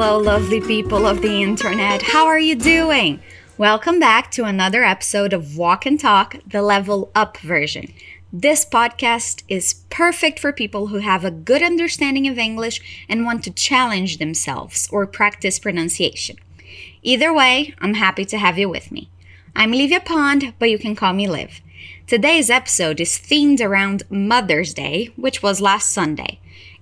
Hello, lovely people of the internet. How are you doing? Welcome back to another episode of Walk and Talk, the level up version. This podcast is perfect for people who have a good understanding of English and want to challenge themselves or practice pronunciation. Either way, I'm happy to have you with me. I'm Livia Pond, but you can call me Liv. Today's episode is themed around Mother's Day, which was last Sunday.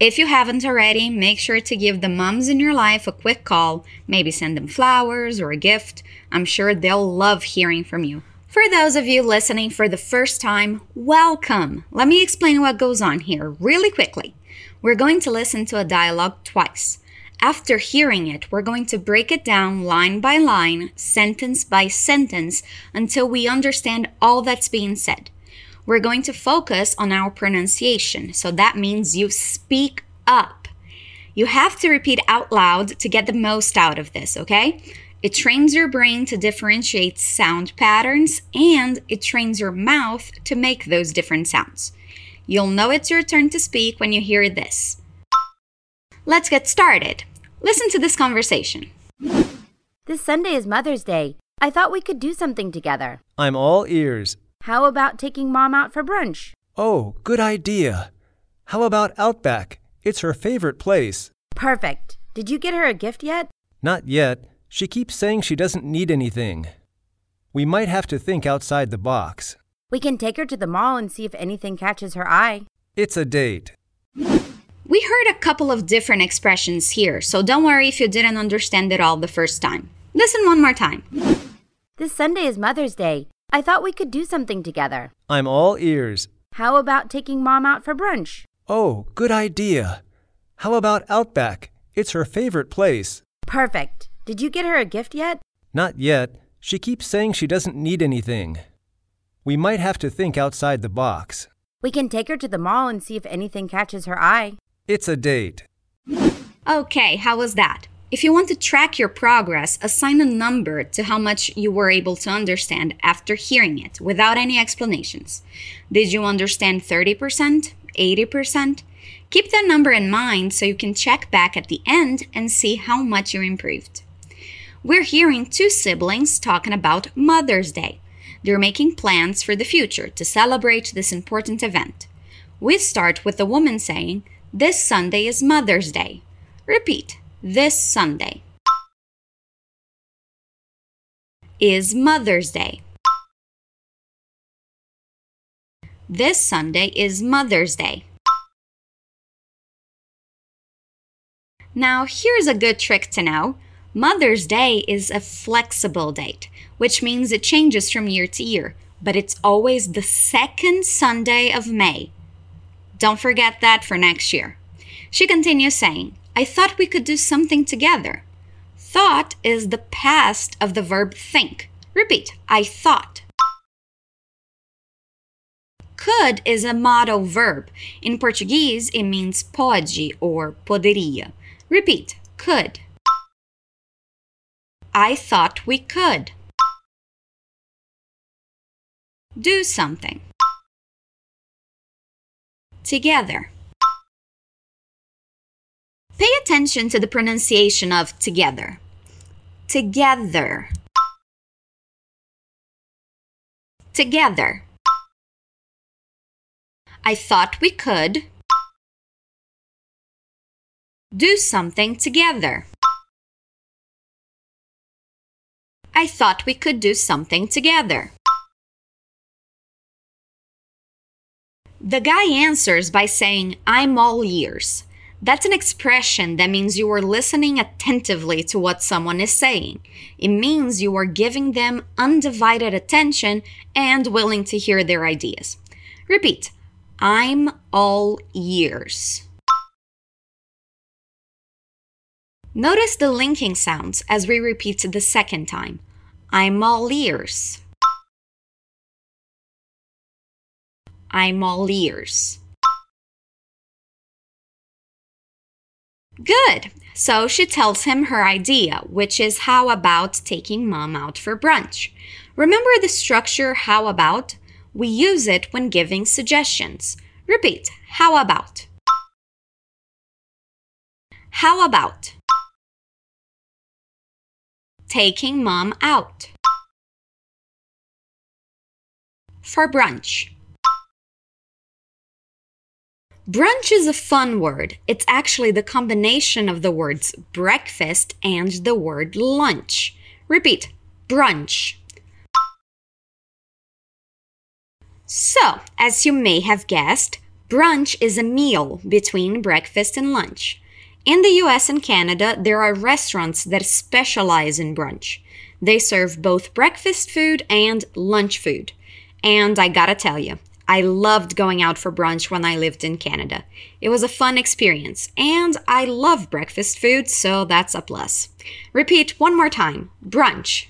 If you haven't already, make sure to give the moms in your life a quick call, maybe send them flowers or a gift. I'm sure they'll love hearing from you. For those of you listening for the first time, welcome. Let me explain what goes on here really quickly. We're going to listen to a dialogue twice. After hearing it, we're going to break it down line by line, sentence by sentence, until we understand all that's being said we're going to focus on our pronunciation. So that means you speak up. You have to repeat out loud to get the most out of this, okay? It trains your brain to differentiate sound patterns and it trains your mouth to make those different sounds. You'll know it's your turn to speak when you hear this. Let's get started. Listen to this conversation. This Sunday is Mother's Day. I thought we could do something together. I'm all ears. How about taking Mom out for brunch? Oh, good idea. How about Outback? It's her favorite place. Perfect. Did you get her a gift yet? Not yet. She keeps saying she doesn't need anything. We might have to think outside the box. We can take her to the mall and see if anything catches her eye. It's a date. We heard a couple of different expressions here, so don't worry if you didn't understand it all the first time. Listen one more time. This Sunday is Mother's Day. I thought we could do something together. I'm all ears. How about taking Mom out for brunch? Oh, good idea. How about Outback? It's her favorite place. Perfect. Did you get her a gift yet? Not yet. She keeps saying she doesn't need anything. We might have to think outside the box. We can take her to the mall and see if anything catches her eye. It's a date. Okay, how was that? If you want to track your progress, assign a number to how much you were able to understand after hearing it without any explanations. Did you understand 30%? 80%? Keep that number in mind so you can check back at the end and see how much you improved. We're hearing two siblings talking about Mother's Day. They're making plans for the future to celebrate this important event. We start with the woman saying, This Sunday is Mother's Day. Repeat this Sunday is Mother's Day. This Sunday is Mother's Day. Now, here's a good trick to know. Mother's Day is a flexible date, which means it changes from year to year, but it's always the second Sunday of May. Don't forget that for next year. She continues saying, I thought we could do something together. Thought is the past of the verb think. Repeat, I thought. Could is a modal verb. In Portuguese, it means pode or poderia. Repeat, could. I thought we could. Do something. Together. Pay attention to the pronunciation of together. Together. Together. I thought we could do something together. I thought we could do something together. The guy answers by saying, I'm all ears. That's an expression that means you are listening attentively to what someone is saying. It means you are giving them undivided attention and willing to hear their ideas. Repeat I'm all ears. Notice the linking sounds as we repeat the second time. I'm all ears. I'm all ears. Good. So she tells him her idea, which is how about taking mom out for brunch. Remember the structure how about? We use it when giving suggestions. Repeat, how about? How about? taking mom out? For brunch. Brunch is a fun word. It's actually the combination of the words breakfast and the word lunch. Repeat brunch. So, as you may have guessed, brunch is a meal between breakfast and lunch. In the US and Canada, there are restaurants that specialize in brunch. They serve both breakfast food and lunch food. And I gotta tell you, I loved going out for brunch when I lived in Canada. It was a fun experience, and I love breakfast food, so that's a plus. Repeat one more time brunch.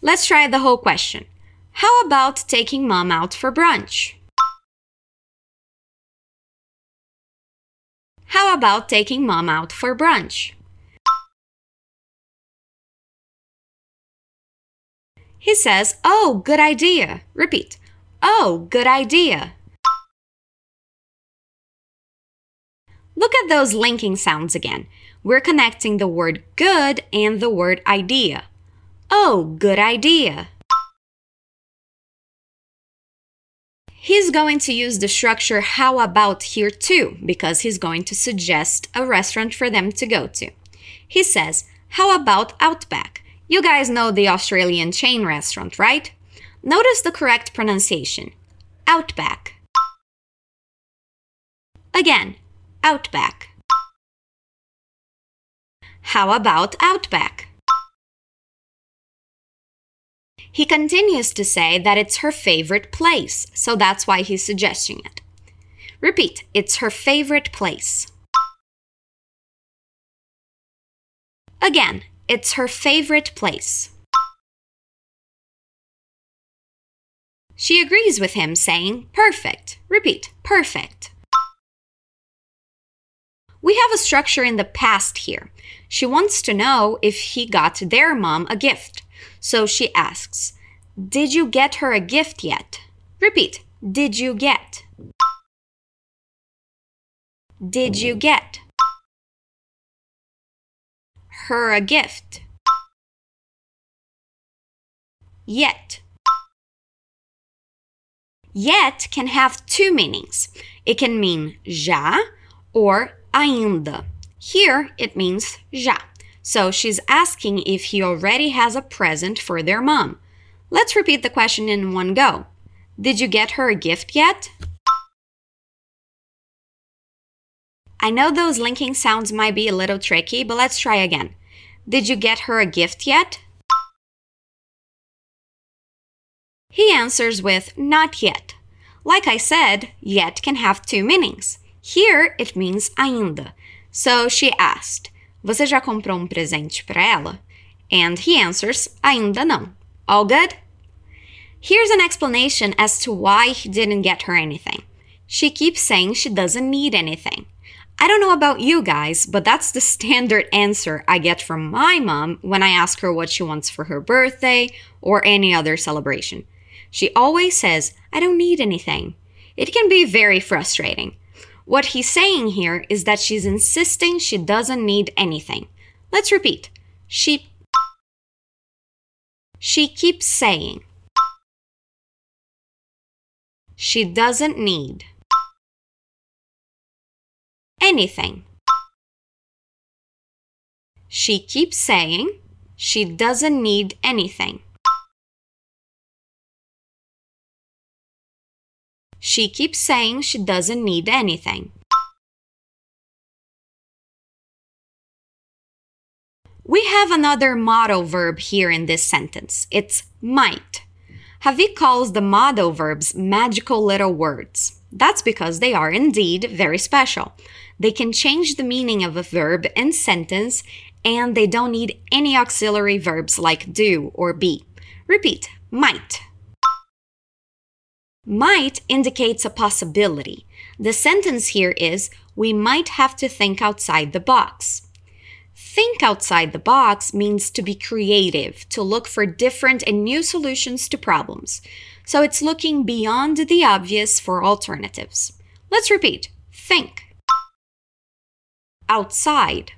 Let's try the whole question. How about taking mom out for brunch? How about taking mom out for brunch? He says, Oh, good idea. Repeat. Oh, good idea. Look at those linking sounds again. We're connecting the word good and the word idea. Oh, good idea. He's going to use the structure how about here too, because he's going to suggest a restaurant for them to go to. He says, How about Outback? You guys know the Australian chain restaurant, right? Notice the correct pronunciation Outback. Again, Outback. How about Outback? He continues to say that it's her favorite place, so that's why he's suggesting it. Repeat, it's her favorite place. Again, it's her favorite place. She agrees with him, saying, Perfect. Repeat, perfect. We have a structure in the past here. She wants to know if he got their mom a gift. So she asks, Did you get her a gift yet? Repeat, Did you get? Did you get? Her a gift. Yet. Yet can have two meanings. It can mean já or ainda. Here it means já. So she's asking if he already has a present for their mom. Let's repeat the question in one go. Did you get her a gift yet? I know those linking sounds might be a little tricky, but let's try again. Did you get her a gift yet? He answers with not yet. Like I said, yet can have two meanings. Here it means ainda. So she asked, Você já comprou um presente para ela? And he answers, ainda não. All good? Here's an explanation as to why he didn't get her anything. She keeps saying she doesn't need anything. I don't know about you guys, but that's the standard answer I get from my mom when I ask her what she wants for her birthday or any other celebration. She always says, I don't need anything. It can be very frustrating. What he's saying here is that she's insisting she doesn't need anything. Let's repeat. She she keeps saying she doesn't need anything. She keeps saying she doesn't need anything. She keeps saying she doesn't need anything. We have another modal verb here in this sentence. It's might. Havi calls the modal verbs magical little words. That's because they are indeed very special. They can change the meaning of a verb and sentence, and they don't need any auxiliary verbs like do or be. Repeat might. Might indicates a possibility. The sentence here is we might have to think outside the box. Think outside the box means to be creative, to look for different and new solutions to problems. So it's looking beyond the obvious for alternatives. Let's repeat think outside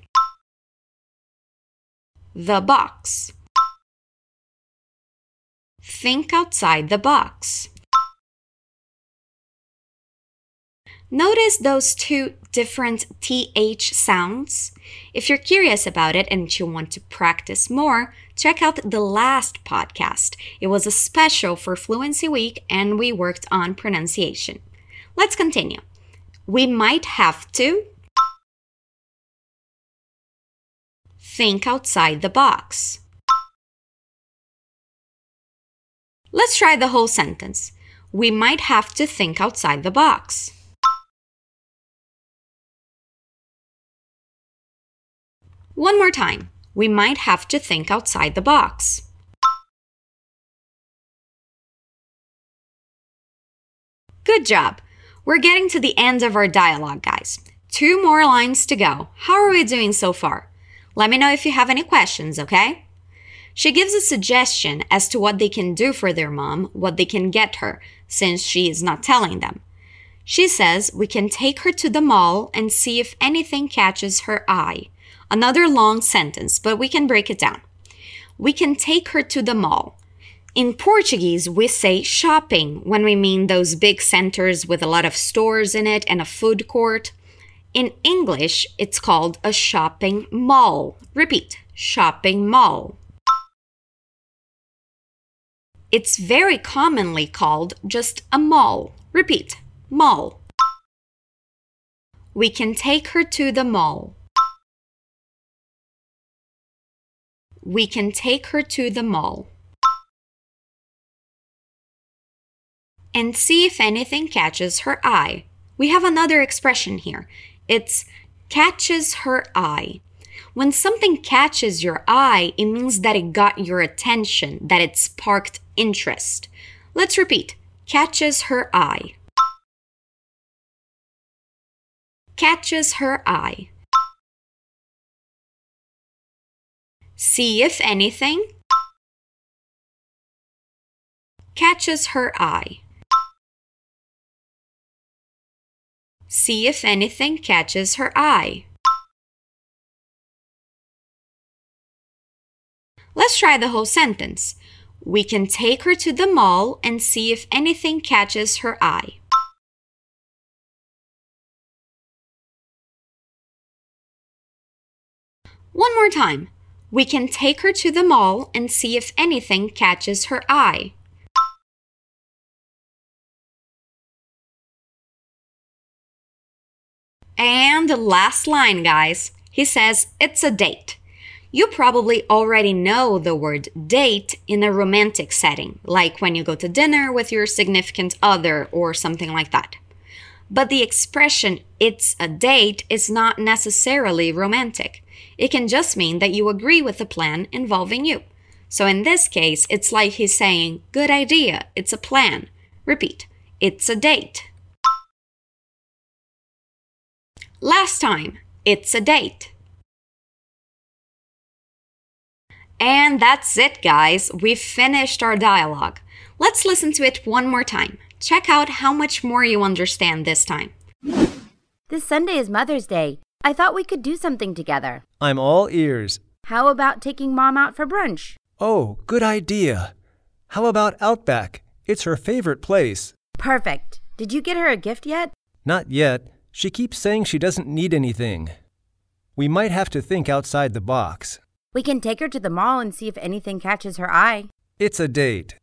the box. Think outside the box. Notice those two different TH sounds? If you're curious about it and you want to practice more, check out the last podcast. It was a special for Fluency Week and we worked on pronunciation. Let's continue. We might have to think outside the box. Let's try the whole sentence. We might have to think outside the box. One more time. We might have to think outside the box. Good job! We're getting to the end of our dialogue, guys. Two more lines to go. How are we doing so far? Let me know if you have any questions, okay? She gives a suggestion as to what they can do for their mom, what they can get her, since she is not telling them. She says we can take her to the mall and see if anything catches her eye. Another long sentence, but we can break it down. We can take her to the mall. In Portuguese, we say shopping when we mean those big centers with a lot of stores in it and a food court. In English, it's called a shopping mall. Repeat, shopping mall. It's very commonly called just a mall. Repeat, mall. We can take her to the mall. We can take her to the mall. And see if anything catches her eye. We have another expression here. It's catches her eye. When something catches your eye, it means that it got your attention, that it sparked interest. Let's repeat catches her eye. Catches her eye. See if anything catches her eye. See if anything catches her eye. Let's try the whole sentence. We can take her to the mall and see if anything catches her eye. One more time. We can take her to the mall and see if anything catches her eye. And the last line, guys. He says it's a date. You probably already know the word date in a romantic setting, like when you go to dinner with your significant other or something like that. But the expression it's a date is not necessarily romantic. It can just mean that you agree with the plan involving you. So in this case, it's like he's saying, Good idea, it's a plan. Repeat, it's a date. Last time, it's a date. And that's it, guys. We've finished our dialogue. Let's listen to it one more time. Check out how much more you understand this time. This Sunday is Mother's Day. I thought we could do something together. I'm all ears. How about taking Mom out for brunch? Oh, good idea. How about Outback? It's her favorite place. Perfect. Did you get her a gift yet? Not yet. She keeps saying she doesn't need anything. We might have to think outside the box. We can take her to the mall and see if anything catches her eye. It's a date.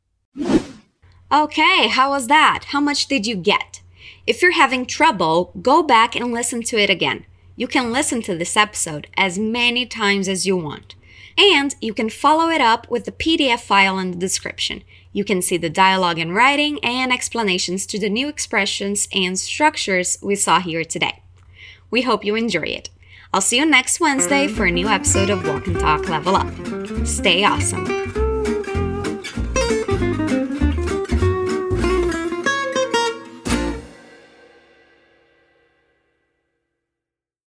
Okay, how was that? How much did you get? If you're having trouble, go back and listen to it again. You can listen to this episode as many times as you want. And you can follow it up with the PDF file in the description. You can see the dialogue in writing and explanations to the new expressions and structures we saw here today. We hope you enjoy it. I'll see you next Wednesday for a new episode of Walk and Talk Level Up. Stay awesome.